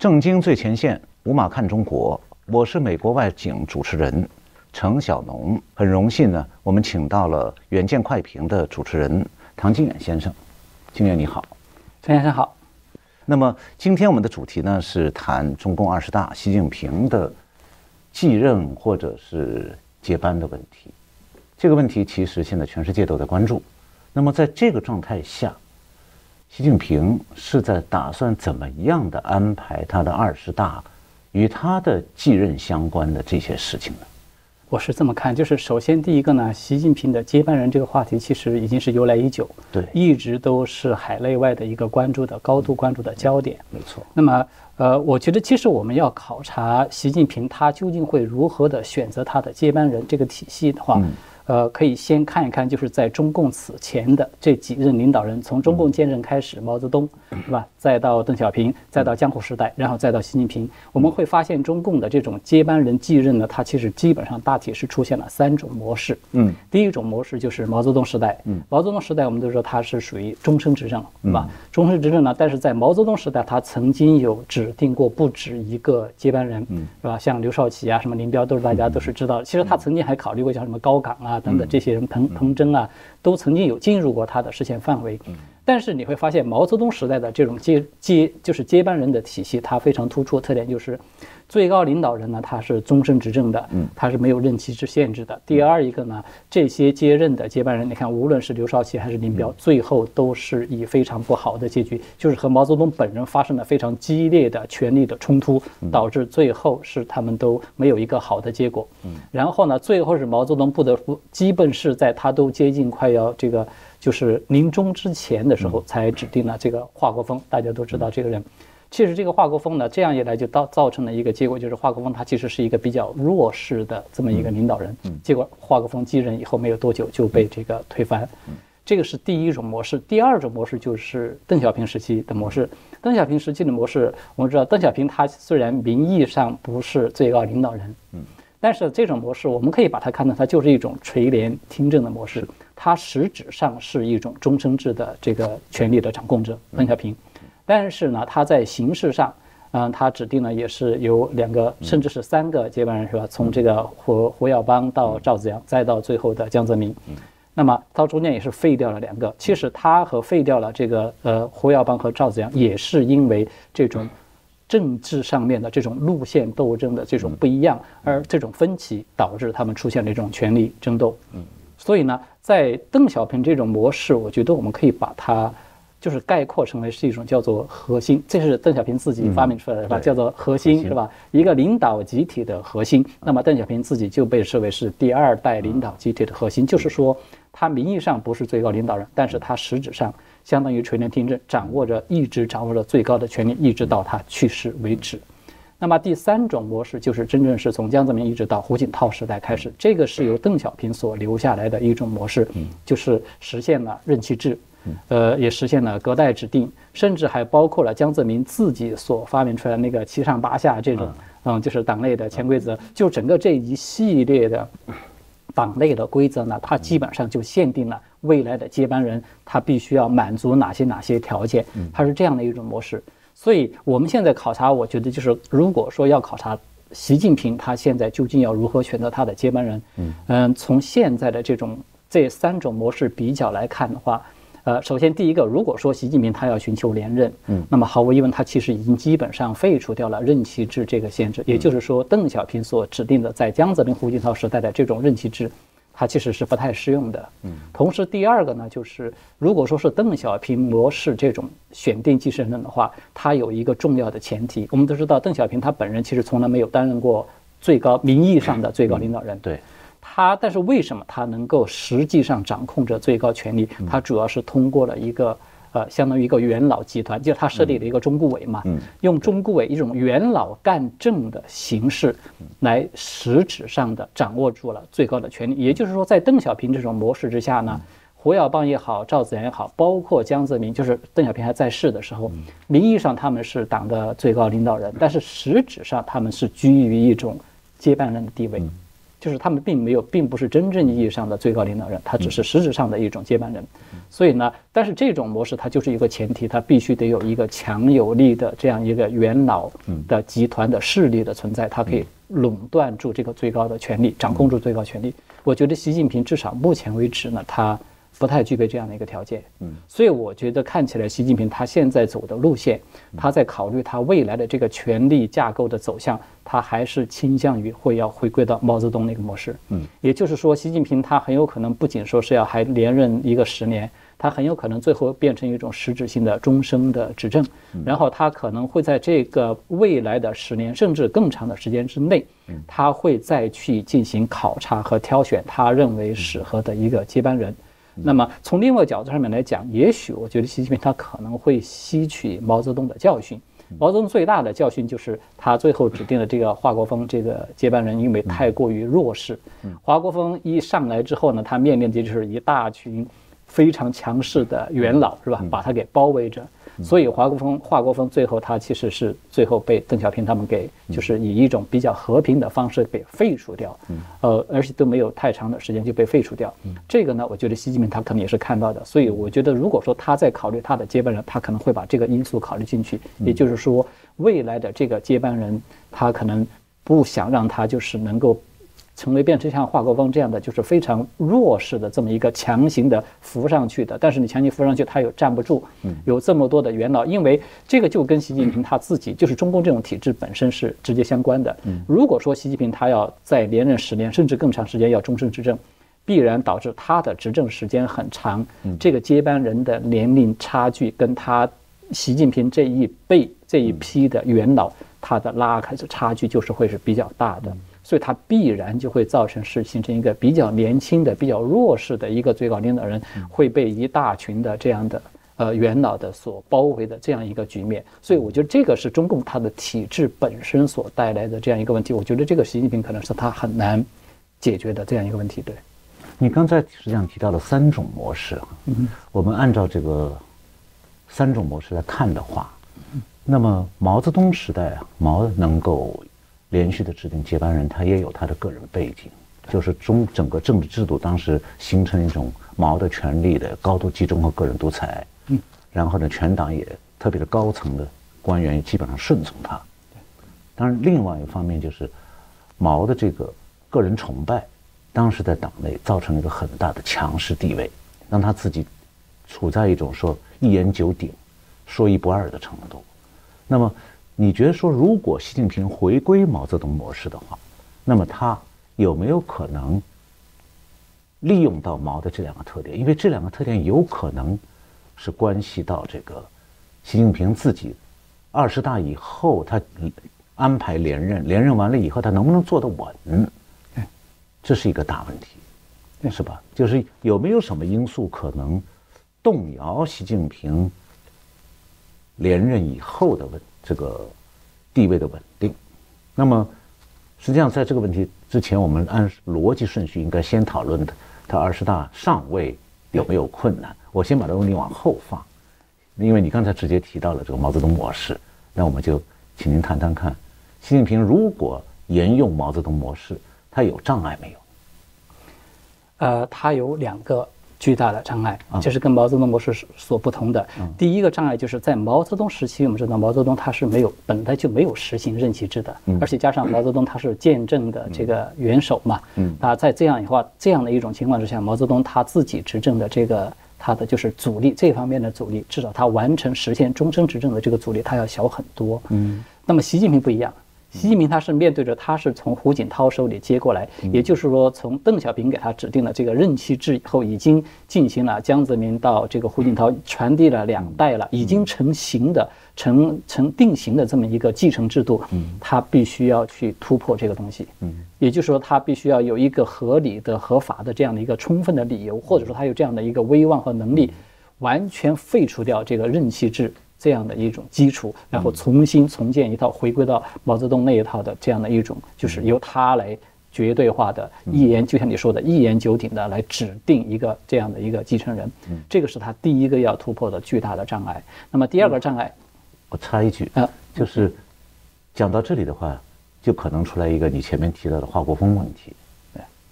正经最前线，无马看中国，我是美国外景主持人程小农。很荣幸呢，我们请到了远见快评的主持人唐金远先生。金远你好，陈先生好。那么今天我们的主题呢是谈中共二十大习近平的继任或者是接班的问题。这个问题其实现在全世界都在关注。那么在这个状态下，习近平是在打算怎么样的安排他的二十大与他的继任相关的这些事情呢？我是这么看，就是首先第一个呢，习近平的接班人这个话题其实已经是由来已久，对，一直都是海内外的一个关注的高度关注的焦点。没错。那么，呃，我觉得其实我们要考察习近平他究竟会如何的选择他的接班人这个体系的话。呃，可以先看一看，就是在中共此前的这几任领导人，从中共建政开始，毛泽东，是吧？再到邓小平，再到江湖时代，然后再到习近平，我们会发现中共的这种接班人继任呢，它其实基本上大体是出现了三种模式。嗯，第一种模式就是毛泽东时代。嗯，毛泽东时代我们都说它是属于终身执政，是吧？终身执政呢，但是在毛泽东时代，他曾经有指定过不止一个接班人，是吧？像刘少奇啊，什么林彪，都是大家都是知道。其实他曾经还考虑过像什么高岗啊。等等，这些人彭彭真啊，都曾经有进入过他的视线范围。但是你会发现，毛泽东时代的这种接接就是接班人的体系，它非常突出的特点就是。最高领导人呢，他是终身执政的，嗯，他是没有任期之限制的。第二一个呢，这些接任的接班人，你看，无论是刘少奇还是林彪，最后都是以非常不好的结局，就是和毛泽东本人发生了非常激烈的权力的冲突，导致最后是他们都没有一个好的结果。嗯，然后呢，最后是毛泽东不得不，基本是在他都接近快要这个就是临终之前的时候，才指定了这个华国锋。大家都知道这个人。其实这个华国锋呢，这样一来就造造成了一个结果，就是华国锋他其实是一个比较弱势的这么一个领导人。结果华国锋继任以后没有多久就被这个推翻。这个是第一种模式。第二种模式就是邓小平时期的模式。邓小平时期的模式，我们知道邓小平他虽然名义上不是最高领导人，嗯，但是这种模式我们可以把它看成它就是一种垂帘听政的模式，它实质上是一种终身制的这个权力的掌控者。邓小平。但是呢，他在形式上，嗯，他指定呢也是有两个，甚至是三个接班人，是吧？从这个胡胡耀邦到赵紫阳，再到最后的江泽民，那么到中间也是废掉了两个。其实他和废掉了这个呃胡耀邦和赵紫阳，也是因为这种政治上面的这种路线斗争的这种不一样，而这种分歧导致他们出现了一种权力争斗。嗯，所以呢，在邓小平这种模式，我觉得我们可以把它。就是概括成为是一种叫做核心，这是邓小平自己发明出来的，是吧？叫做核心，是吧？一个领导集体的核心。那么邓小平自己就被视为是第二代领导集体的核心，就是说他名义上不是最高领导人，但是他实质上相当于垂帘听政，掌握着一直掌握着最高的权力，一直到他去世为止。那么第三种模式就是真正是从江泽民一直到胡锦涛时代开始，这个是由邓小平所留下来的一种模式，就是实现了任期制。呃，也实现了隔代指定，甚至还包括了江泽民自己所发明出来那个七上八下这种，嗯，就是党内的潜规则。就整个这一系列的党内的规则呢，它基本上就限定了未来的接班人他必须要满足哪些哪些条件，它是这样的一种模式。所以我们现在考察，我觉得就是如果说要考察习近平他现在究竟要如何选择他的接班人，嗯，从现在的这种这三种模式比较来看的话。呃，首先第一个，如果说习近平他要寻求连任，嗯，那么毫无疑问，他其实已经基本上废除掉了任期制这个限制，也就是说，邓小平所指定的在江泽民、胡锦涛时代的这种任期制，它其实是不太适用的。嗯，同时第二个呢，就是如果说是邓小平模式这种选定继承人的话，它有一个重要的前提，我们都知道，邓小平他本人其实从来没有担任过最高名义上的最高领导人。对。他，但是为什么他能够实际上掌控着最高权力？他主要是通过了一个呃，相当于一个元老集团，就是他设立了一个中顾委嘛，用中顾委一种元老干政的形式，来实质上的掌握住了最高的权力。也就是说，在邓小平这种模式之下呢，胡耀邦也好，赵紫阳也好，包括江泽民，就是邓小平还在世的时候，名义上他们是党的最高领导人，但是实质上他们是居于一种接班人的地位。就是他们并没有，并不是真正意义上的最高领导人，他只是实质上的一种接班人。所以呢，但是这种模式它就是一个前提，它必须得有一个强有力的这样一个元老的集团的势力的存在，它可以垄断住这个最高的权力，掌控住最高权力。我觉得习近平至少目前为止呢，他。不太具备这样的一个条件，嗯，所以我觉得看起来习近平他现在走的路线，他在考虑他未来的这个权力架构的走向，他还是倾向于会要回归到毛泽东那个模式，嗯，也就是说，习近平他很有可能不仅说是要还连任一个十年，他很有可能最后变成一种实质性的终生的执政，然后他可能会在这个未来的十年甚至更长的时间之内，他会再去进行考察和挑选他认为适合的一个接班人。那么从另外角度上面来讲，也许我觉得习近平他可能会吸取毛泽东的教训。毛泽东最大的教训就是他最后指定的这个华国锋这个接班人，因为太过于弱势。华国锋一上来之后呢，他面临的就是一大群非常强势的元老，是吧？把他给包围着。所以华国锋、华国锋最后他其实是最后被邓小平他们给就是以一种比较和平的方式给废除掉，呃，而且都没有太长的时间就被废除掉。这个呢，我觉得习近平他可能也是看到的。所以我觉得，如果说他在考虑他的接班人，他可能会把这个因素考虑进去。也就是说，未来的这个接班人，他可能不想让他就是能够。成为变成像华国锋这样的，就是非常弱势的这么一个强行的扶上去的，但是你强行扶上去，他又站不住，有这么多的元老，因为这个就跟习近平他自己，就是中共这种体制本身是直接相关的。如果说习近平他要再连任十年甚至更长时间要终身执政，必然导致他的执政时间很长，这个接班人的年龄差距跟他习近平这一辈这一批的元老他的拉开的差距就是会是比较大的。所以它必然就会造成是形成一个比较年轻的、比较弱势的一个最高领导人会被一大群的这样的呃元老的所包围的这样一个局面。所以我觉得这个是中共它的体制本身所带来的这样一个问题。我觉得这个习近平可能是他很难解决的这样一个问题。对，你刚才实际上提到了三种模式，嗯，我们按照这个三种模式来看的话，那么毛泽东时代啊，毛能够。连续的指定接班人，他也有他的个人背景，就是中整个政治制度当时形成一种毛的权力的高度集中和个人独裁，嗯，然后呢，全党也特别的高层的官员基本上顺从他，当然，另外一方面就是毛的这个个人崇拜，当时在党内造成了一个很大的强势地位，让他自己处在一种说一言九鼎、说一不二的程度，那么。你觉得说，如果习近平回归毛泽东模式的话，那么他有没有可能利用到毛的这两个特点？因为这两个特点有可能是关系到这个习近平自己二十大以后他安排连任，连任完了以后他能不能坐得稳？这是一个大问题，是吧？就是有没有什么因素可能动摇习近平连任以后的问？这个地位的稳定，那么实际上在这个问题之前，我们按逻辑顺序应该先讨论的，他二十大上位有没有困难？我先把这个问题往后放，因为你刚才直接提到了这个毛泽东模式，那我们就请您谈谈看，习近平如果沿用毛泽东模式，他有障碍没有？呃，他有两个。巨大的障碍，这是跟毛泽东模式所不同的。第一个障碍就是在毛泽东时期，我们知道毛泽东他是没有本来就没有实行任期制的，而且加上毛泽东他是见证的这个元首嘛，那在这样的话这样的一种情况之下，毛泽东他自己执政的这个他的就是阻力这方面的阻力，至少他完成实现终身执政的这个阻力，他要小很多。嗯，那么习近平不一样。习近平他是面对着，他是从胡锦涛手里接过来，也就是说，从邓小平给他指定的这个任期制以后，已经进行了江泽民到这个胡锦涛传递了两代了，已经成型的、成成定型的这么一个继承制度，他必须要去突破这个东西。嗯，也就是说，他必须要有一个合理的、合法的这样的一个充分的理由，或者说他有这样的一个威望和能力，完全废除掉这个任期制。这样的一种基础，然后重新重建一套，回归到毛泽东那一套的这样的一种，就是由他来绝对化的一言，就像你说的，一言九鼎的来指定一个这样的一个继承人。这个是他第一个要突破的巨大的障碍。那么第二个障碍，我插一句啊，就是讲到这里的话，就可能出来一个你前面提到的华国锋问题。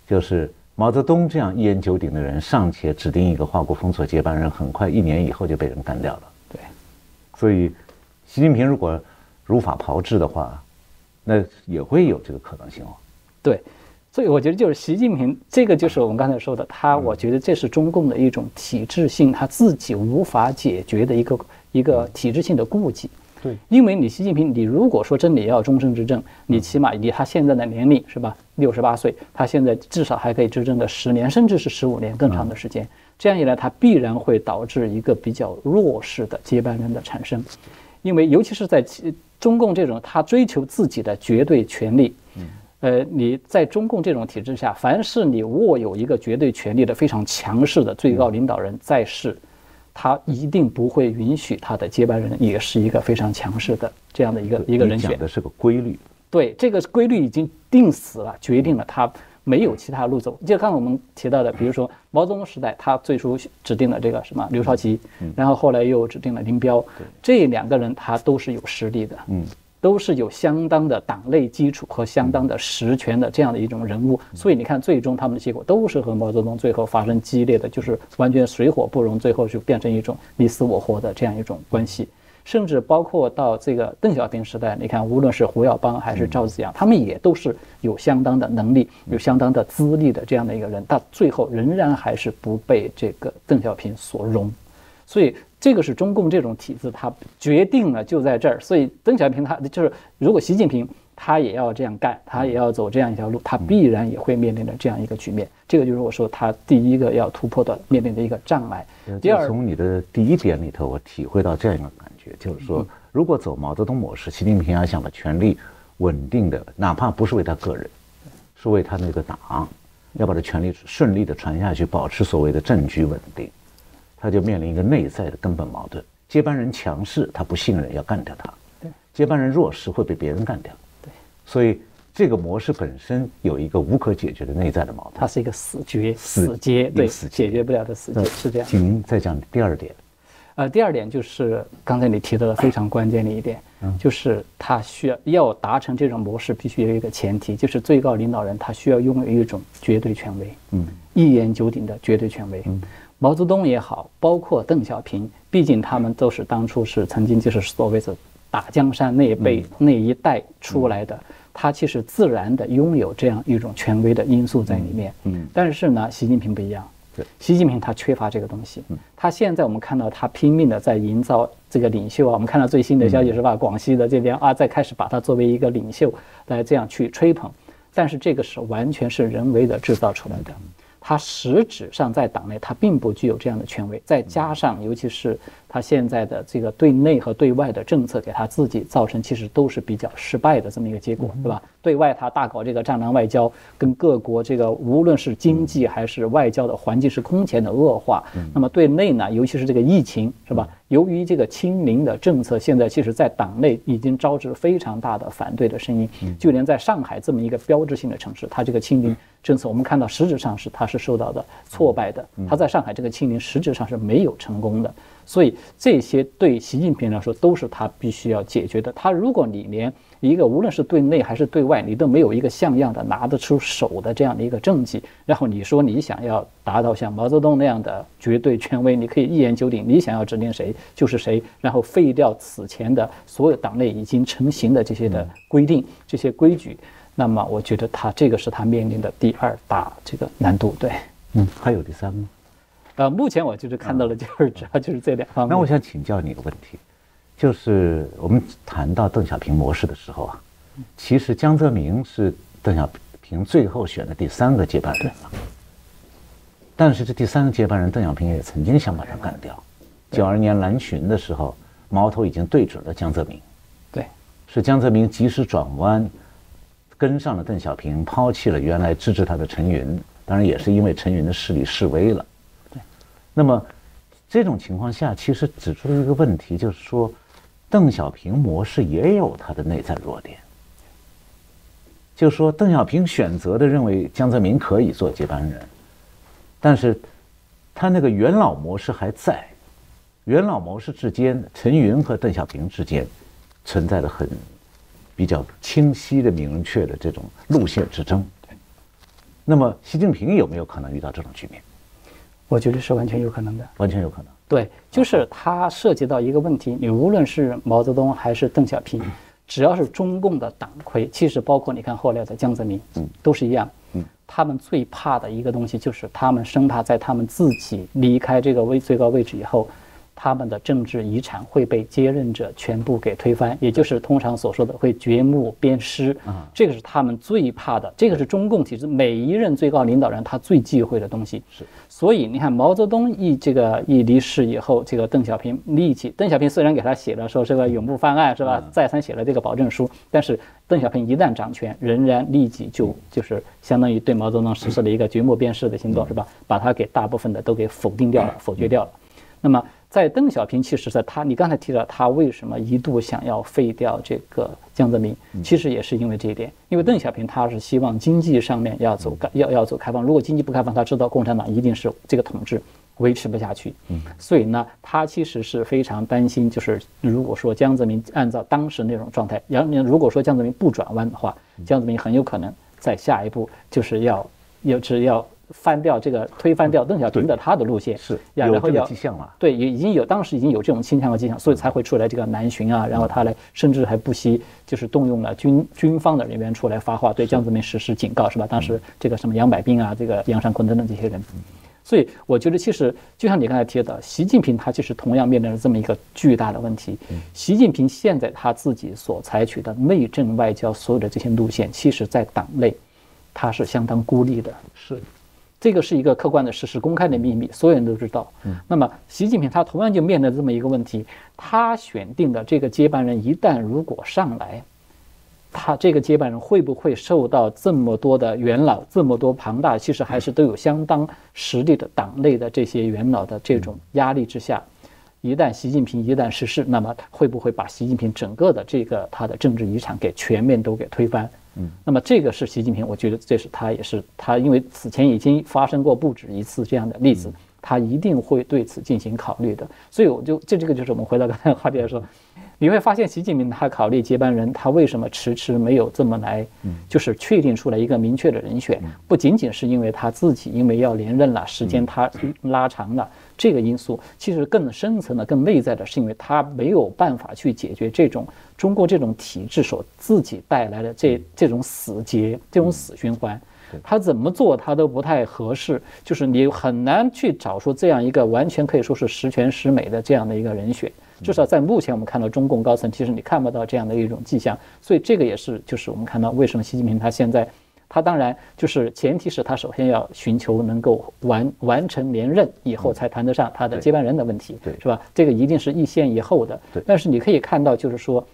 就是毛泽东这样一言九鼎的人，尚且指定一个华国锋做接班人，很快一年以后就被人干掉了。对，所以习近平如果如法炮制的话，那也会有这个可能性哦。对，所以我觉得就是习近平这个就是我们刚才说的，他我觉得这是中共的一种体制性他自己无法解决的一个一个体制性的顾忌。对，因为你习近平，你如果说真的要终身执政，你起码以他现在的年龄是吧，六十八岁，他现在至少还可以执政个十年，甚至是十五年更长的时间。这样一来，他必然会导致一个比较弱势的接班人的产生，因为尤其是在中共这种他追求自己的绝对权力，呃，你在中共这种体制下，凡是你握有一个绝对权力的非常强势的最高领导人在世。他一定不会允许他的接班人也是一个非常强势的这样的一个一个人选。讲的是个规律。对，这个规律已经定死了，决定了他没有其他路走。就刚才我们提到的，比如说毛泽东时代，他最初指定了这个什么刘少奇，然后后来又指定了林彪，这两个人他都是有实力的。嗯。都是有相当的党内基础和相当的实权的这样的一种人物，所以你看，最终他们的结果都是和毛泽东最后发生激烈的就是完全水火不容，最后就变成一种你死我活的这样一种关系。甚至包括到这个邓小平时代，你看，无论是胡耀邦还是赵紫阳，他们也都是有相当的能力、有相当的资历的这样的一个人，但最后仍然还是不被这个邓小平所容，所以。这个是中共这种体制，它决定了就在这儿。所以邓小平他就是，如果习近平他也要这样干，他也要走这样一条路，他必然也会面临着这样一个局面。这个就是我说他第一个要突破的面临的一个障碍。第二，从你的第一点里头，我体会到这样一个感觉，就是说，如果走毛泽东模式，习近平要想把权力稳定的，哪怕不是为他个人，是为他那个党，要把这权力顺利的传下去，保持所谓的政局稳定。他就面临一个内在的根本矛盾：接班人强势，他不信任，要干掉他；接班人弱势，会被别人干掉。对，所以这个模式本身有一个无可解决的内在的矛盾。它是一个死结，死结，对，解决不了的死结，是这样。请您再讲第二点。呃，第二点就是刚才你提到的非常关键的一点，就是他需要要达成这种模式，必须有一个前提，就是最高领导人他需要拥有一种绝对权威，嗯，一言九鼎的绝对权威，嗯。毛泽东也好，包括邓小平，毕竟他们都是当初是曾经就是所谓的打江山那一辈那一代出来的，他其实自然的拥有这样一种权威的因素在里面。嗯，但是呢，习近平不一样。对，习近平他缺乏这个东西。嗯，他现在我们看到他拼命的在营造这个领袖啊，我们看到最新的消息是吧？广西的这边啊，在开始把他作为一个领袖来这样去吹捧，但是这个是完全是人为的制造出来的。他实质上在党内，他并不具有这样的权威，再加上尤其是他现在的这个对内和对外的政策，给他自己造成其实都是比较失败的这么一个结果，对吧？对外他大搞这个战狼外交，跟各国这个无论是经济还是外交的环境是空前的恶化。那么对内呢，尤其是这个疫情，是吧？由于这个清零的政策，现在其实在党内已经招致非常大的反对的声音。就连在上海这么一个标志性的城市，它这个清零政策，我们看到实质上是它是受到的挫败的。它在上海这个清零实质上是没有成功的。所以这些对习近平来说都是他必须要解决的。他如果你连一个无论是对内还是对外，你都没有一个像样的拿得出手的这样的一个政绩，然后你说你想要达到像毛泽东那样的绝对权威，你可以一言九鼎，你想要指定谁就是谁，然后废掉此前的所有党内已经成型的这些的规定、这些规矩，那么我觉得他这个是他面临的第二大这个难度。对，嗯，还有第三吗？呃，目前我就是看到了，就是主要就是这两方面。那我想请教你一个问题。就是我们谈到邓小平模式的时候啊，其实江泽民是邓小平最后选的第三个接班人了。但是这第三个接班人，邓小平也曾经想把他干掉。九二年南巡的时候，矛头已经对准了江泽民。对，是江泽民及时转弯，跟上了邓小平，抛弃了原来支持他的陈云。当然也是因为陈云的势力示威了。那么这种情况下，其实指出了一个问题，就是说。邓小平模式也有他的内在弱点，就说邓小平选择的认为江泽民可以做接班人，但是他那个元老模式还在，元老模式之间，陈云和邓小平之间存在着很比较清晰的、明确的这种路线之争。那么习近平有没有可能遇到这种局面？我觉得是完全有可能的。完全有可能。对，就是它涉及到一个问题，你无论是毛泽东还是邓小平，只要是中共的党魁，其实包括你看后来的江泽民，嗯，都是一样，嗯，他们最怕的一个东西就是他们生怕在他们自己离开这个位最高位置以后。他们的政治遗产会被接任者全部给推翻，也就是通常所说的会掘墓鞭尸。啊，这个是他们最怕的，这个是中共体制每一任最高领导人他最忌讳的东西。是，所以你看毛泽东一这个一离世以后，这个邓小平立即，邓小平虽然给他写了说这个永不翻案是吧，再三写了这个保证书，但是邓小平一旦掌权，仍然立即就就是相当于对毛泽东实施了一个掘墓鞭尸的行动是吧？把他给大部分的都给否定掉了，否决掉了。那么。在邓小平，其实在他，你刚才提到他为什么一度想要废掉这个江泽民，其实也是因为这一点。因为邓小平他是希望经济上面要走要要走开放，如果经济不开放，他知道共产党一定是这个统治维持不下去。嗯，所以呢，他其实是非常担心，就是如果说江泽民按照当时那种状态，杨如果说江泽民不转弯的话，江泽民很有可能在下一步就是要要是要。翻掉这个推翻掉邓小平的他的路线是，然后要迹象了。对，已已经有当时已经有这种倾向和迹象，所以才会出来这个南巡啊，然后他来甚至还不惜就是动用了军军方的人员出来发话，对江泽民实施警告，是吧？当时这个什么杨百兵啊，这个杨尚昆等等这些人，所以我觉得其实就像你刚才提的，习近平他其实同样面临着这么一个巨大的问题。习近平现在他自己所采取的内政外交所有的这些路线，其实在党内他是相当孤立的。是。这个是一个客观的事实，公开的秘密，所有人都知道。嗯，那么习近平他同样就面临这么一个问题：他选定的这个接班人一旦如果上来，他这个接班人会不会受到这么多的元老、这么多庞大，其实还是都有相当实力的党内的这些元老的这种压力之下，一旦习近平一旦逝世，那么会不会把习近平整个的这个他的政治遗产给全面都给推翻？嗯，那么这个是习近平，我觉得这是他也是他，因为此前已经发生过不止一次这样的例子，他一定会对此进行考虑的。所以我就这这个就是我们回到刚才话题来说，你会发现习近平他考虑接班人，他为什么迟迟没有这么来，就是确定出来一个明确的人选，不仅仅是因为他自己因为要连任了，时间他拉长了。这个因素其实更深层的、更内在的，是因为他没有办法去解决这种中国这种体制所自己带来的这这种死结、这种死循环。他怎么做他都不太合适，就是你很难去找出这样一个完全可以说是十全十美的这样的一个人选。至少在目前我们看到中共高层，其实你看不到这样的一种迹象。所以这个也是，就是我们看到为什么习近平他现在。他当然就是前提是他首先要寻求能够完完成连任以后才谈得上他的接班人的问题，是吧？这个一定是一先一后的。但是你可以看到，就是说，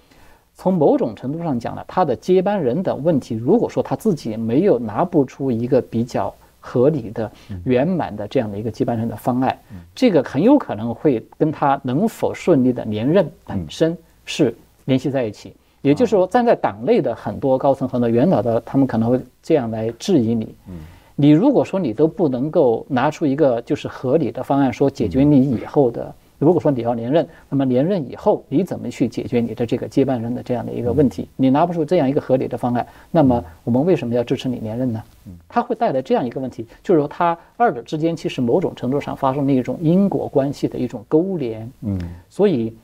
从某种程度上讲呢，他的接班人的问题，如果说他自己没有拿不出一个比较合理的、圆满的这样的一个接班人的方案，这个很有可能会跟他能否顺利的连任本身是联系在一起。也就是说，站在党内的很多高层、很多元老的，他们可能会这样来质疑你。嗯，你如果说你都不能够拿出一个就是合理的方案，说解决你以后的，如果说你要连任，那么连任以后你怎么去解决你的这个接班人的这样的一个问题？你拿不出这样一个合理的方案，那么我们为什么要支持你连任呢？嗯，它会带来这样一个问题，就是说它二者之间其实某种程度上发生了一种因果关系的一种勾连。嗯，所以。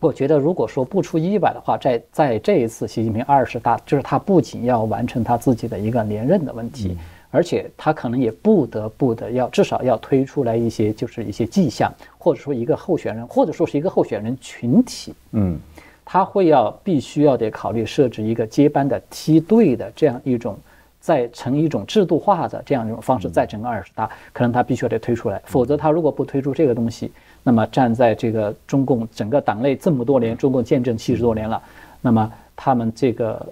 我觉得，如果说不出意外的话，在在这一次习近平二十大，就是他不仅要完成他自己的一个连任的问题，而且他可能也不得不的要至少要推出来一些，就是一些迹象，或者说一个候选人，或者说是一个候选人群体，嗯，他会要必须要得考虑设置一个接班的梯队的这样一种，再成一种制度化的这样一种方式，在整个二十大，可能他必须要得推出来，否则他如果不推出这个东西。那么站在这个中共整个党内这么多年，中共建政七十多年了，那么他们这个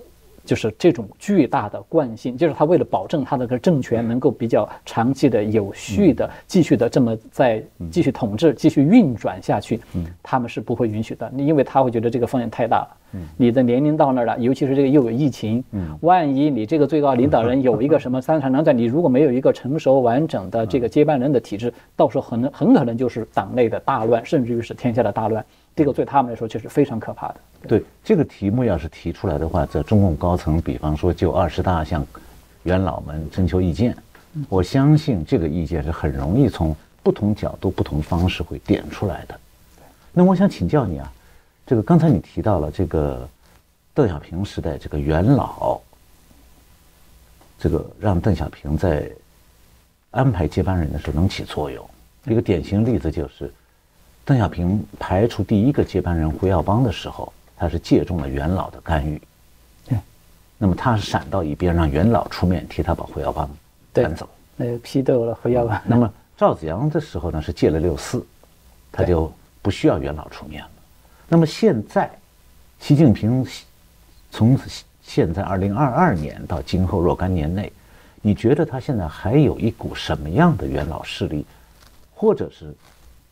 就是这种巨大的惯性，就是他为了保证他的个政权能够比较长期的、有序的继续的这么在继续统治、继续运转下去，他们是不会允许的，因为他会觉得这个风险太大了。你的年龄到那儿了，尤其是这个又有疫情，万一你这个最高领导人有一个什么三长两短，你如果没有一个成熟完整的这个接班人的体制，到时候很很可能就是党内的大乱，甚至于是天下的大乱。这个对他们来说就是非常可怕的。对这个题目要是提出来的话，在中共高层，比方说就二十大向。元老们征求意见。我相信这个意见是很容易从不同角度、不同方式会点出来的。那我想请教你啊，这个刚才你提到了这个邓小平时代这个元老，这个让邓小平在安排接班人的时候能起作用。一个典型例子就是，邓小平排除第一个接班人胡耀邦的时候，他是借重了元老的干预。对，那么他是闪到一边，让元老出面替他把胡耀邦赶走。那批斗了胡耀邦。那么赵子阳的时候呢，是借了六四，他就不需要元老出面了。那么现在，习近平从现在二零二二年到今后若干年内，你觉得他现在还有一股什么样的元老势力？或者是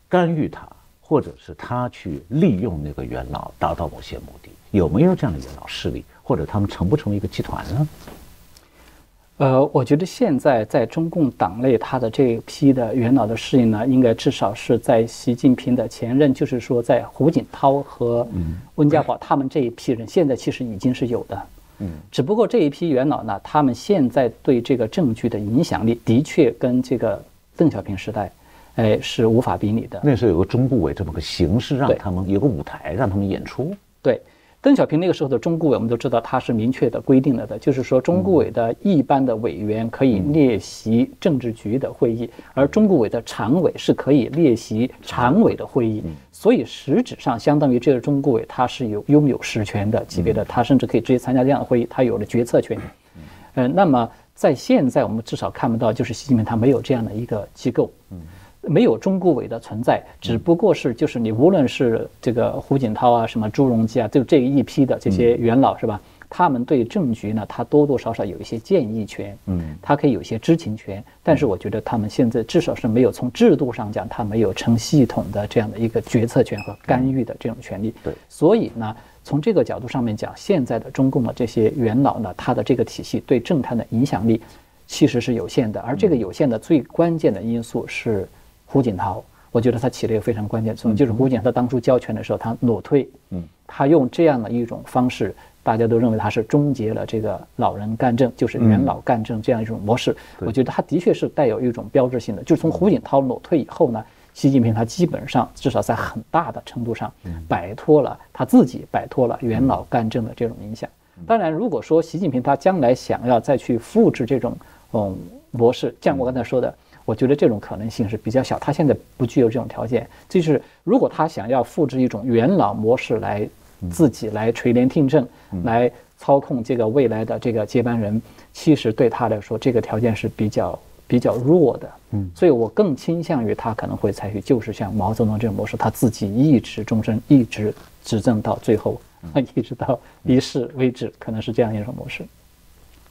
干预他，或者是他去利用那个元老达到某些目的，有没有这样的元老势力？或者他们成不成为一个集团呢？呃，我觉得现在在中共党内，他的这一批的元老的势力呢，应该至少是在习近平的前任，就是说在胡锦涛和温家宝他们这一批人，现在其实已经是有的。嗯，只不过这一批元老呢，他们现在对这个政局的影响力，的确跟这个邓小平时代。哎，是无法比拟的。那时候有个中顾委这么个形式，让他们有个舞台，让他们演出。对，邓小平那个时候的中顾委，我们都知道他是明确的规定了的，就是说中顾委的一般的委员可以列席政治局的会议，而中顾委的常委是可以列席常委的会议。所以实质上相当于这个中顾委他是有拥有实权的级别的，他甚至可以直接参加这样的会议，他有了决策权。嗯，那么在现在我们至少看不到，就是习近平他没有这样的一个机构。嗯。没有中顾委的存在，只不过是就是你无论是这个胡锦涛啊，什么朱镕基啊，就这一批的这些元老是吧？他们对政局呢，他多多少少有一些建议权，嗯，他可以有一些知情权。但是我觉得他们现在至少是没有从制度上讲，他没有成系统的这样的一个决策权和干预的这种权利。对，所以呢，从这个角度上面讲，现在的中共的这些元老呢，他的这个体系对政坛的影响力其实是有限的，而这个有限的最关键的因素是。胡锦涛，我觉得他起了一个非常关键作用，就是胡锦涛当初交权的时候，他裸退，嗯，他用这样的一种方式，大家都认为他是终结了这个老人干政，就是元老干政这样一种模式。我觉得他的确是带有一种标志性的，就是从胡锦涛裸退以后呢，习近平他基本上至少在很大的程度上摆脱了他自己摆脱了元老干政的这种影响。当然，如果说习近平他将来想要再去复制这种嗯模式，像我刚才说的。我觉得这种可能性是比较小，他现在不具有这种条件。就是如果他想要复制一种元老模式来自己来垂帘听政，来操控这个未来的这个接班人，其实对他来说这个条件是比较比较弱的。嗯，所以我更倾向于他可能会采取就是像毛泽东这种模式，他自己一直终身一直执政到最后，一直到离世为止，可能是这样一种模式。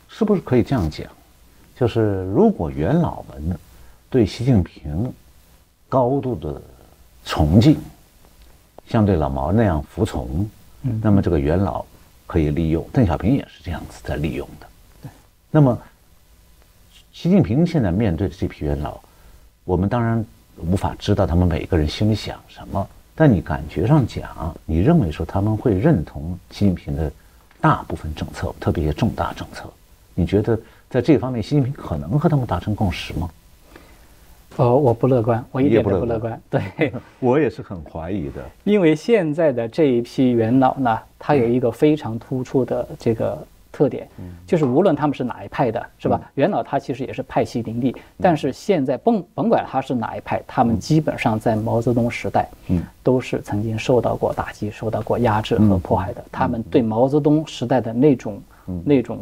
是不是可以这样讲？就是如果元老们。对习近平高度的崇敬，像对老毛那样服从，那么这个元老可以利用。邓小平也是这样子在利用的。对。那么，习近平现在面对的这批元老，我们当然无法知道他们每个人心里想什么，但你感觉上讲，你认为说他们会认同习近平的大部分政策，特别是重大政策？你觉得在这方面，习近平可能和他们达成共识吗？呃，我不乐观，我一点都不乐观。对，我也是很怀疑的。因为现在的这一批元老呢，他有一个非常突出的这个特点，就是无论他们是哪一派的，是吧？元老他其实也是派系林立，但是现在甭甭管他是哪一派，他们基本上在毛泽东时代，嗯，都是曾经受到过打击、受到过压制和迫害的。他们对毛泽东时代的那种那种。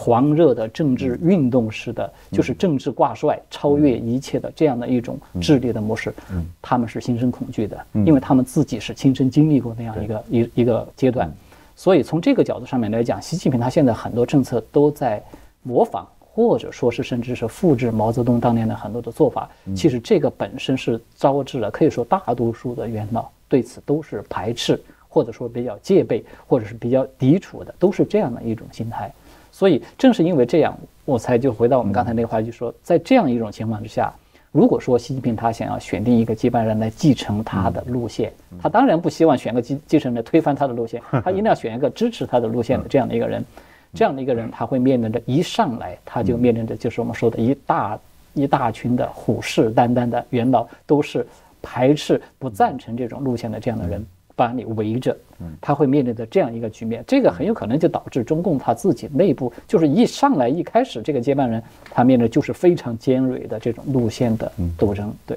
狂热的政治运动式的，就是政治挂帅、超越一切的这样的一种智力的模式，他们是心生恐惧的，因为他们自己是亲身经历过那样一个一一个阶段，所以从这个角度上面来讲，习近平他现在很多政策都在模仿，或者说是甚至是复制毛泽东当年的很多的做法。其实这个本身是招致了可以说大多数的元老对此都是排斥，或者说比较戒备，或者是比较抵触的，都是这样的一种心态。所以正是因为这样，我才就回到我们刚才那个话题，说在这样一种情况之下，如果说习近平他想要选定一个接班人来继承他的路线，他当然不希望选个继继承人推翻他的路线，他一定要选一个支持他的路线的这样的一个人。这样的一个人，他会面临着一上来他就面临着就是我们说的一大一大群的虎视眈眈的元老，都是排斥不赞成这种路线的这样的人。把你围着，他会面临的这样一个局面，这个很有可能就导致中共他自己内部就是一上来一开始这个接班人，他面临就是非常尖锐的这种路线的斗争。对，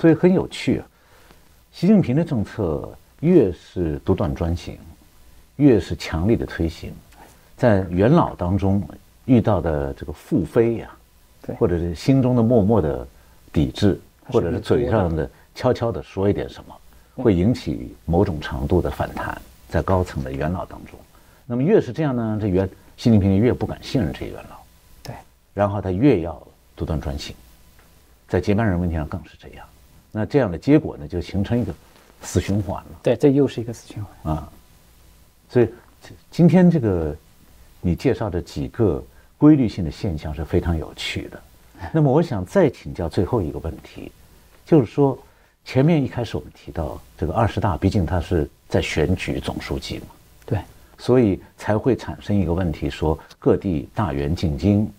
所以很有趣啊。习近平的政策越是独断专行，越是强力的推行，在元老当中遇到的这个腹诽呀，对，或者是心中的默默的抵制，或者是嘴上的悄悄的说一点什么。会引起某种程度的反弹，在高层的元老当中，那么越是这样呢，这元习近平越不敢信任这些元老，对，然后他越要独断专行，在接班人问题上更是这样，那这样的结果呢，就形成一个死循环了。对，这又是一个死循环啊。所以今天这个你介绍的几个规律性的现象是非常有趣的。那么我想再请教最后一个问题，就是说。前面一开始我们提到这个二十大，毕竟它是在选举总书记嘛，对，所以才会产生一个问题，说各地大员进京，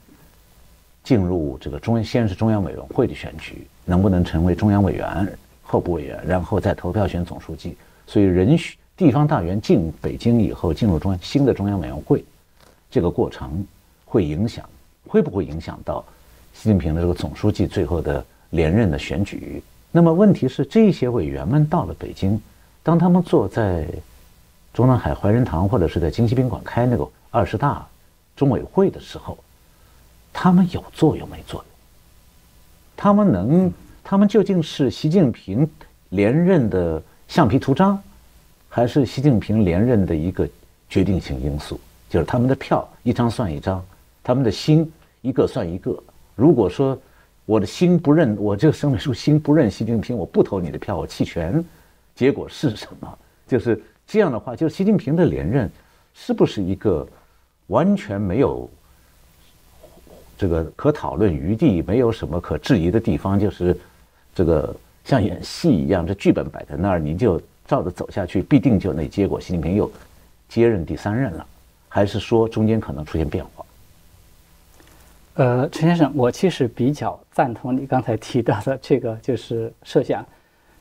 进入这个中央，先是中央委员会的选举，能不能成为中央委员、候补委员，然后再投票选总书记。所以人选地方大员进北京以后，进入中央新的中央委员会，这个过程会影响，会不会影响到习近平的这个总书记最后的连任的选举？那么问题是，这些委员们到了北京，当他们坐在中南海怀仁堂或者是在京西宾馆开那个二十大中委会的时候，他们有作用没作用？他们能，他们究竟是习近平连任的橡皮图章，还是习近平连任的一个决定性因素？就是他们的票一张算一张，他们的心一个算一个。如果说，我的心不认，我这个声明书心不认习近平，我不投你的票，我弃权。结果是什么？就是这样的话，就是习近平的连任是不是一个完全没有这个可讨论余地，没有什么可质疑的地方？就是这个像演戏一样，这剧本摆在那儿，你就照着走下去，必定就那结果。习近平又接任第三任了，还是说中间可能出现变化？呃，陈先生，我其实比较赞同你刚才提到的这个，就是设想，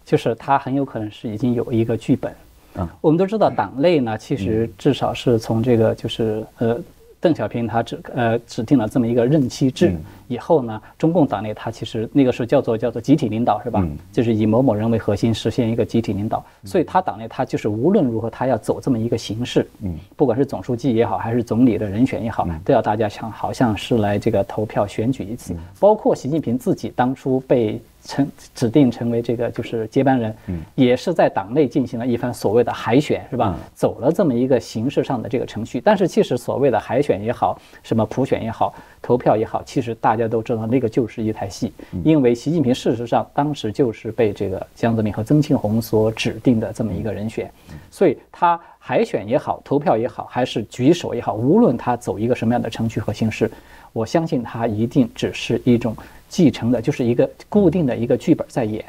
就是他很有可能是已经有一个剧本。嗯，我们都知道党内呢，其实至少是从这个就是呃。邓小平他指呃指定了这么一个任期制以后呢，中共党内他其实那个时候叫做叫做集体领导是吧？就是以某某人为核心实现一个集体领导，所以他党内他就是无论如何他要走这么一个形式，嗯不管是总书记也好，还是总理的人选也好，都要大家像好像是来这个投票选举一次，包括习近平自己当初被。成指定成为这个就是接班人，嗯，也是在党内进行了一番所谓的海选，是吧？走了这么一个形式上的这个程序。但是其实所谓的海选也好，什么普选也好，投票也好，其实大家都知道那个就是一台戏。因为习近平事实上当时就是被这个江泽民和曾庆红所指定的这么一个人选，所以他海选也好，投票也好，还是举手也好，无论他走一个什么样的程序和形式，我相信他一定只是一种。继承的就是一个固定的一个剧本在演，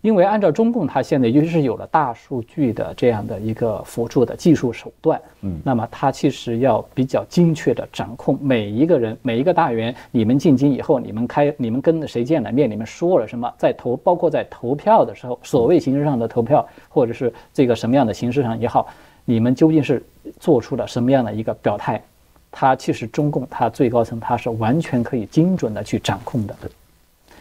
因为按照中共，它现在尤其是有了大数据的这样的一个辅助的技术手段，嗯，那么它其实要比较精确的掌控每一个人、每一个大员，你们进京以后，你们开、你们跟谁见了面，你们说了什么，在投，包括在投票的时候，所谓形式上的投票，或者是这个什么样的形式上也好，你们究竟是做出了什么样的一个表态？它其实中共它最高层它是完全可以精准的去掌控的，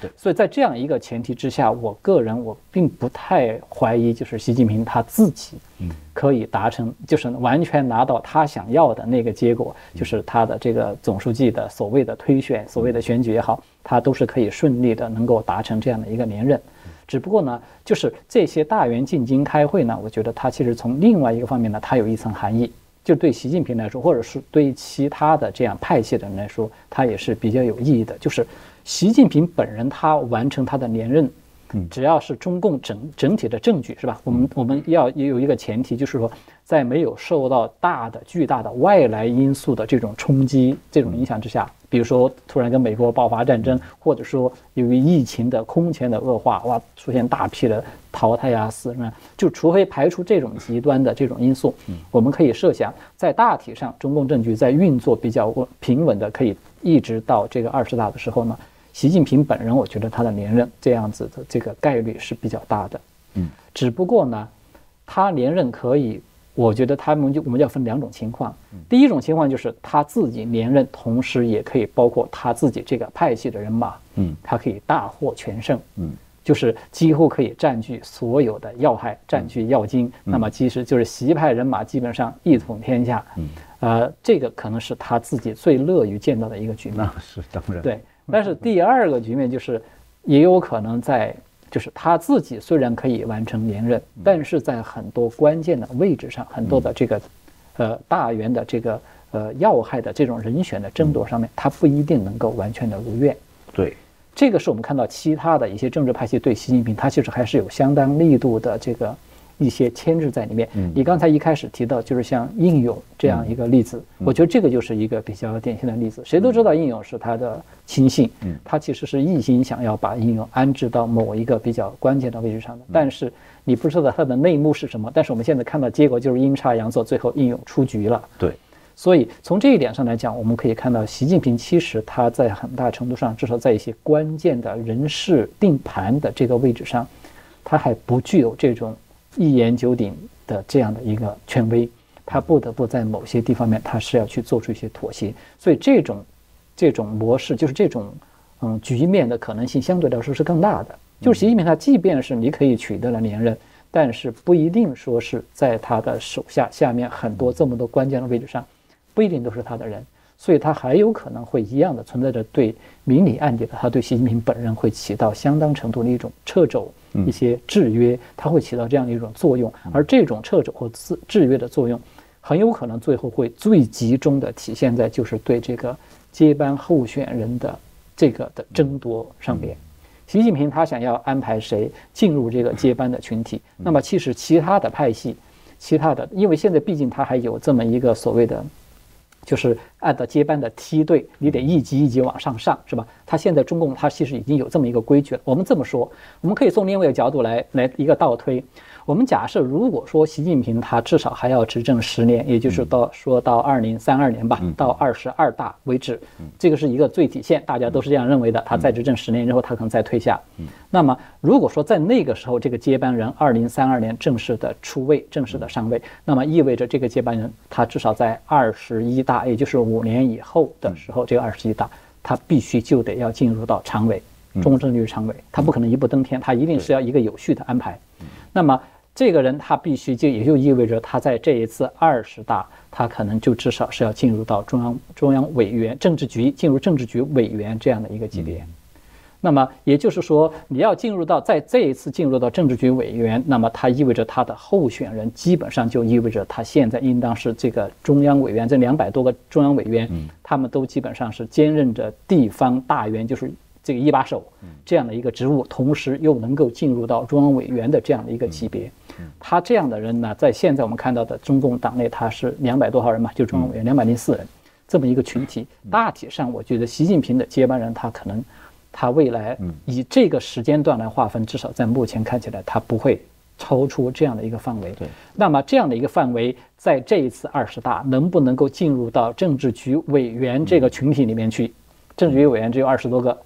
对，所以在这样一个前提之下，我个人我并不太怀疑，就是习近平他自己，嗯，可以达成，就是完全拿到他想要的那个结果，就是他的这个总书记的所谓的推选、所谓的选举也好，他都是可以顺利的能够达成这样的一个连任。只不过呢，就是这些大员进京开会呢，我觉得他其实从另外一个方面呢，它有一层含义。就对习近平来说，或者是对其他的这样派系的人来说，他也是比较有意义的。就是习近平本人他完成他的连任，只要是中共整整体的证据是吧？我们我们要也有一个前提，就是说在没有受到大的巨大的外来因素的这种冲击、这种影响之下，比如说突然跟美国爆发战争，或者说由于疫情的空前的恶化，哇，出现大批的淘汰啊、死人啊，就除非排除这种极端的这种因素，我们可以设想，在大体上中共政局在运作比较平稳的，可以一直到这个二十大的时候呢，习近平本人，我觉得他的连任这样子的这个概率是比较大的，嗯，只不过呢，他连任可以。我觉得他们就我们要分两种情况，第一种情况就是他自己连任，同时也可以包括他自己这个派系的人马，嗯，他可以大获全胜，嗯，就是几乎可以占据所有的要害，占据要津，那么其实就是习派人马基本上一统天下，嗯，呃，这个可能是他自己最乐于见到的一个局面，那 是当然，对，但是第二个局面就是也有可能在。就是他自己虽然可以完成连任，但是在很多关键的位置上，很多的这个，呃，大员的这个呃要害的这种人选的争夺上面，他不一定能够完全的如愿。对，这个是我们看到其他的一些政治派系对习近平，他其实还是有相当力度的这个。一些牵制在里面。你刚才一开始提到，就是像应勇这样一个例子，我觉得这个就是一个比较典型的例子。谁都知道应勇是他的亲信，他其实是一心想要把应勇安置到某一个比较关键的位置上的。但是你不知道他的内幕是什么。但是我们现在看到结果就是阴差阳错，最后应勇出局了。对，所以从这一点上来讲，我们可以看到，习近平其实他在很大程度上，至少在一些关键的人事定盘的这个位置上，他还不具有这种。一言九鼎的这样的一个权威，他不得不在某些地方面，他是要去做出一些妥协。所以这种这种模式，就是这种嗯局面的可能性，相对来说是更大的。就是习近平他即便是你可以取得了连任，但是不一定说是在他的手下下面很多这么多关键的位置上，不一定都是他的人。所以他还有可能会一样的存在着对明里暗里的，他对习近平本人会起到相当程度的一种掣肘。一些制约，它会起到这样的一种作用，而这种掣肘或制制约的作用，很有可能最后会最集中的体现在就是对这个接班候选人的这个的争夺上边。习近平他想要安排谁进入这个接班的群体，那么其实其他的派系，其他的，因为现在毕竟他还有这么一个所谓的。就是按照接班的梯队，你得一级一级往上上，是吧？他现在中共他其实已经有这么一个规矩了。我们这么说，我们可以从另外一个角度来来一个倒推。我们假设，如果说习近平他至少还要执政十年，也就是到说到二零三二年吧，到二十二大为止，这个是一个最底线，大家都是这样认为的。他再执政十年之后，他可能再退下。那么，如果说在那个时候，这个接班人二零三二年正式的出位，正式的上位，那么意味着这个接班人他至少在二十一大，也就是五年以后的时候，这个二十一大他必须就得要进入到常委，中正局常委，他不可能一步登天，他一定是要一个有序的安排。那么。这个人他必须就也就意味着他在这一次二十大，他可能就至少是要进入到中央中央委员政治局进入政治局委员这样的一个级别。那么也就是说，你要进入到在这一次进入到政治局委员，那么它意味着他的候选人基本上就意味着他现在应当是这个中央委员这两百多个中央委员，他们都基本上是兼任着地方大员，就是。这个一把手这样的一个职务，同时又能够进入到中央委员的这样的一个级别，他这样的人呢，在现在我们看到的中共党内，他是两百多号人嘛，就中央委员两百零四人，这么一个群体。大体上，我觉得习近平的接班人，他可能，他未来以这个时间段来划分，至少在目前看起来，他不会超出这样的一个范围。对。那么这样的一个范围，在这一次二十大，能不能够进入到政治局委员这个群体里面去？政治局委员只有二十多个。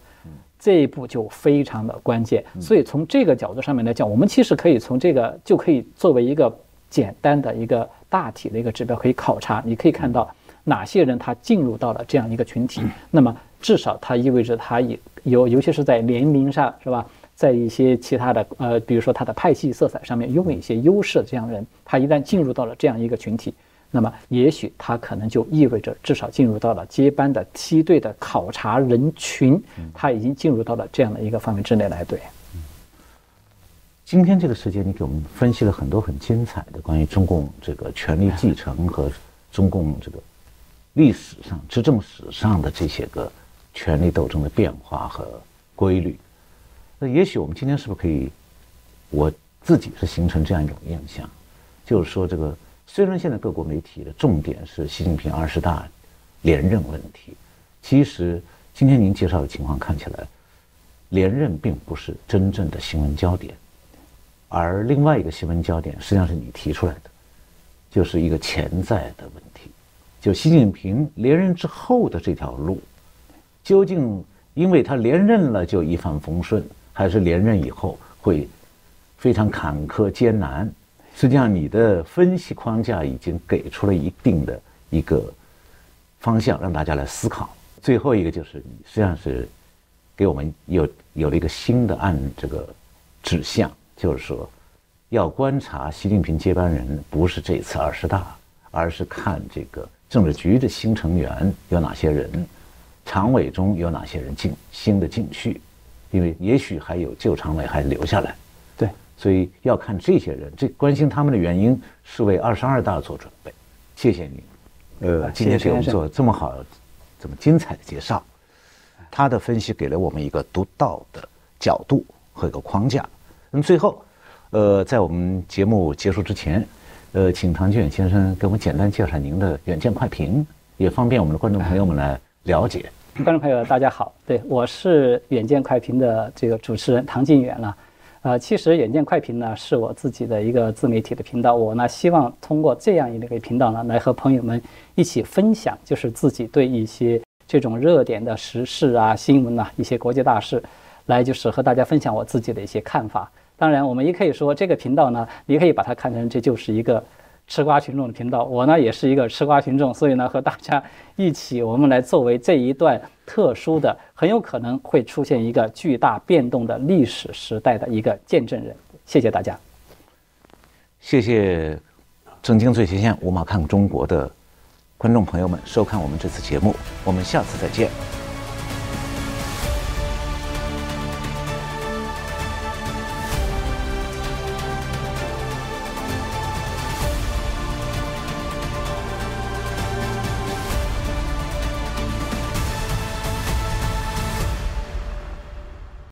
这一步就非常的关键，所以从这个角度上面来讲，我们其实可以从这个就可以作为一个简单的一个大体的一个指标，可以考察。你可以看到哪些人他进入到了这样一个群体，那么至少它意味着他有有，尤其是在年龄上，是吧？在一些其他的呃，比如说他的派系色彩上面拥有一些优势的这样人，他一旦进入到了这样一个群体。那么，也许他可能就意味着至少进入到了接班的梯队的考察人群，他已经进入到了这样的一个范围之内来。对，今天这个时间，你给我们分析了很多很精彩的关于中共这个权力继承和中共这个历史上执政史上的这些个权力斗争的变化和规律。那也许我们今天是不是可以，我自己是形成这样一种印象，就是说这个。虽然现在各国媒体的重点是习近平二十大连任问题，其实今天您介绍的情况看起来，连任并不是真正的新闻焦点，而另外一个新闻焦点实际上是你提出来的，就是一个潜在的问题，就习近平连任之后的这条路，究竟因为他连任了就一帆风顺，还是连任以后会非常坎坷艰难？实际上，你的分析框架已经给出了一定的一个方向，让大家来思考。最后一个就是，实际上是给我们有有了一个新的按这个指向，就是说，要观察习近平接班人，不是这次二十大，而是看这个政治局的新成员有哪些人，常委中有哪些人进新的进去，因为也许还有旧常委还留下来。所以要看这些人，这关心他们的原因是为二十二大做准备。谢谢你，呃，今天给我们做这么好、这么精彩的介绍。他的分析给了我们一个独到的角度和一个框架。那么最后，呃，在我们节目结束之前，呃，请唐俊远先生给我们简单介绍您的远见快评，也方便我们的观众朋友们来了解。观众朋友，大家好，对我是远见快评的这个主持人唐晋远了。呃，其实远见快评呢是我自己的一个自媒体的频道，我呢希望通过这样一个频道呢，来和朋友们一起分享，就是自己对一些这种热点的时事啊、新闻啊、一些国际大事，来就是和大家分享我自己的一些看法。当然，我们也可以说这个频道呢，你可以把它看成这就是一个。吃瓜群众的频道，我呢也是一个吃瓜群众，所以呢和大家一起，我们来作为这一段特殊的、很有可能会出现一个巨大变动的历史时代的一个见证人。谢谢大家，谢谢正经最前线、五马看中国的观众朋友们收看我们这次节目，我们下次再见。